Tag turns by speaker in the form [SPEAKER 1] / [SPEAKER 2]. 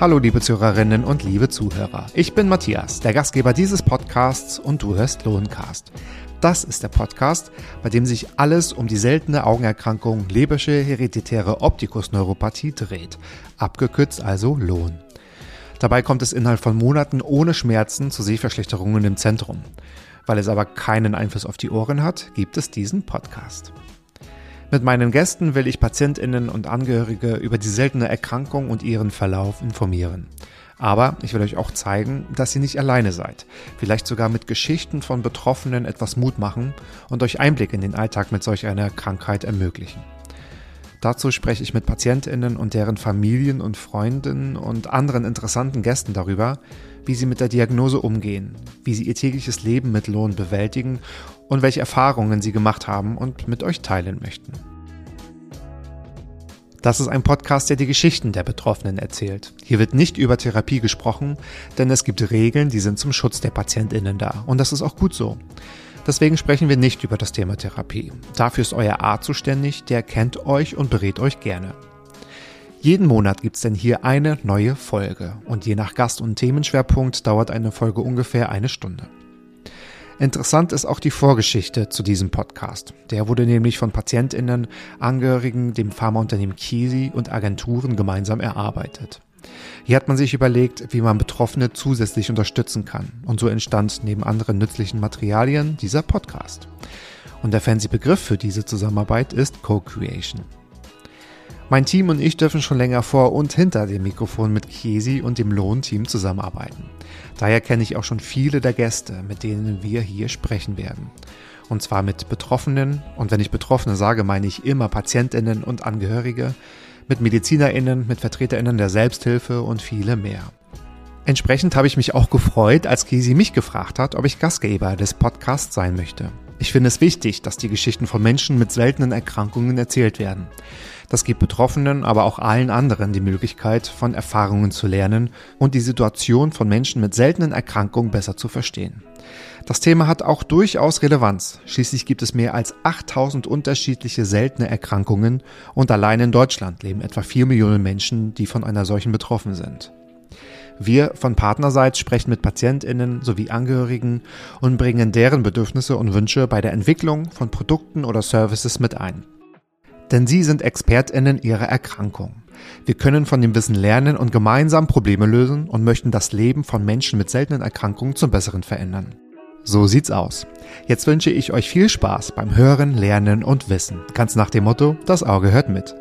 [SPEAKER 1] Hallo liebe Zuhörerinnen und liebe Zuhörer. Ich bin Matthias, der Gastgeber dieses Podcasts und du hörst Lohncast. Das ist der Podcast, bei dem sich alles um die seltene Augenerkrankung Lebersche hereditäre Optikusneuropathie dreht, abgekürzt also Lohn. Dabei kommt es innerhalb von Monaten ohne Schmerzen zu Sehverschlechterungen im Zentrum. Weil es aber keinen Einfluss auf die Ohren hat, gibt es diesen Podcast. Mit meinen Gästen will ich Patientinnen und Angehörige über die seltene Erkrankung und ihren Verlauf informieren. Aber ich will euch auch zeigen, dass ihr nicht alleine seid. Vielleicht sogar mit Geschichten von Betroffenen etwas Mut machen und euch Einblick in den Alltag mit solch einer Krankheit ermöglichen. Dazu spreche ich mit Patientinnen und deren Familien und Freunden und anderen interessanten Gästen darüber, wie sie mit der Diagnose umgehen, wie sie ihr tägliches Leben mit Lohn bewältigen und welche Erfahrungen sie gemacht haben und mit euch teilen möchten. Das ist ein Podcast, der die Geschichten der Betroffenen erzählt. Hier wird nicht über Therapie gesprochen, denn es gibt Regeln, die sind zum Schutz der Patientinnen da. Und das ist auch gut so. Deswegen sprechen wir nicht über das Thema Therapie. Dafür ist euer Arzt zuständig, der kennt euch und berät euch gerne. Jeden Monat gibt's denn hier eine neue Folge und je nach Gast und Themenschwerpunkt dauert eine Folge ungefähr eine Stunde. Interessant ist auch die Vorgeschichte zu diesem Podcast. Der wurde nämlich von PatientInnen, Angehörigen, dem Pharmaunternehmen Kisi und Agenturen gemeinsam erarbeitet. Hier hat man sich überlegt, wie man Betroffene zusätzlich unterstützen kann. Und so entstand neben anderen nützlichen Materialien dieser Podcast. Und der fancy Begriff für diese Zusammenarbeit ist Co-Creation. Mein Team und ich dürfen schon länger vor und hinter dem Mikrofon mit Kesi und dem Lohnteam zusammenarbeiten. Daher kenne ich auch schon viele der Gäste, mit denen wir hier sprechen werden. Und zwar mit Betroffenen, und wenn ich Betroffene sage, meine ich immer Patientinnen und Angehörige, mit Medizinerinnen, mit Vertreterinnen der Selbsthilfe und viele mehr. Entsprechend habe ich mich auch gefreut, als Kesi mich gefragt hat, ob ich Gastgeber des Podcasts sein möchte. Ich finde es wichtig, dass die Geschichten von Menschen mit seltenen Erkrankungen erzählt werden. Das gibt Betroffenen, aber auch allen anderen die Möglichkeit, von Erfahrungen zu lernen und die Situation von Menschen mit seltenen Erkrankungen besser zu verstehen. Das Thema hat auch durchaus Relevanz. Schließlich gibt es mehr als 8000 unterschiedliche seltene Erkrankungen und allein in Deutschland leben etwa 4 Millionen Menschen, die von einer solchen betroffen sind. Wir von Partnerseits sprechen mit PatientInnen sowie Angehörigen und bringen deren Bedürfnisse und Wünsche bei der Entwicklung von Produkten oder Services mit ein. Denn sie sind ExpertInnen ihrer Erkrankung. Wir können von dem Wissen lernen und gemeinsam Probleme lösen und möchten das Leben von Menschen mit seltenen Erkrankungen zum Besseren verändern. So sieht's aus. Jetzt wünsche ich euch viel Spaß beim Hören, Lernen und Wissen. Ganz nach dem Motto, das Auge hört mit.